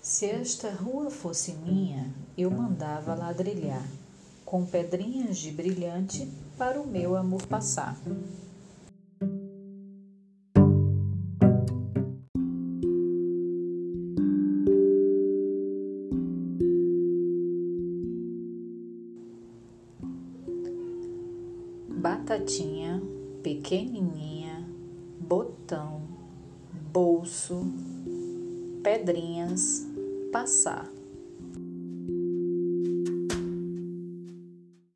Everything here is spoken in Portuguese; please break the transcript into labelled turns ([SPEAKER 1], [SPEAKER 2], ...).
[SPEAKER 1] Se esta rua fosse minha, eu mandava ladrilhar, com pedrinhas de brilhante para o meu amor passar. Batatinha, pequenininha, botão, bolso, pedrinhas, passar.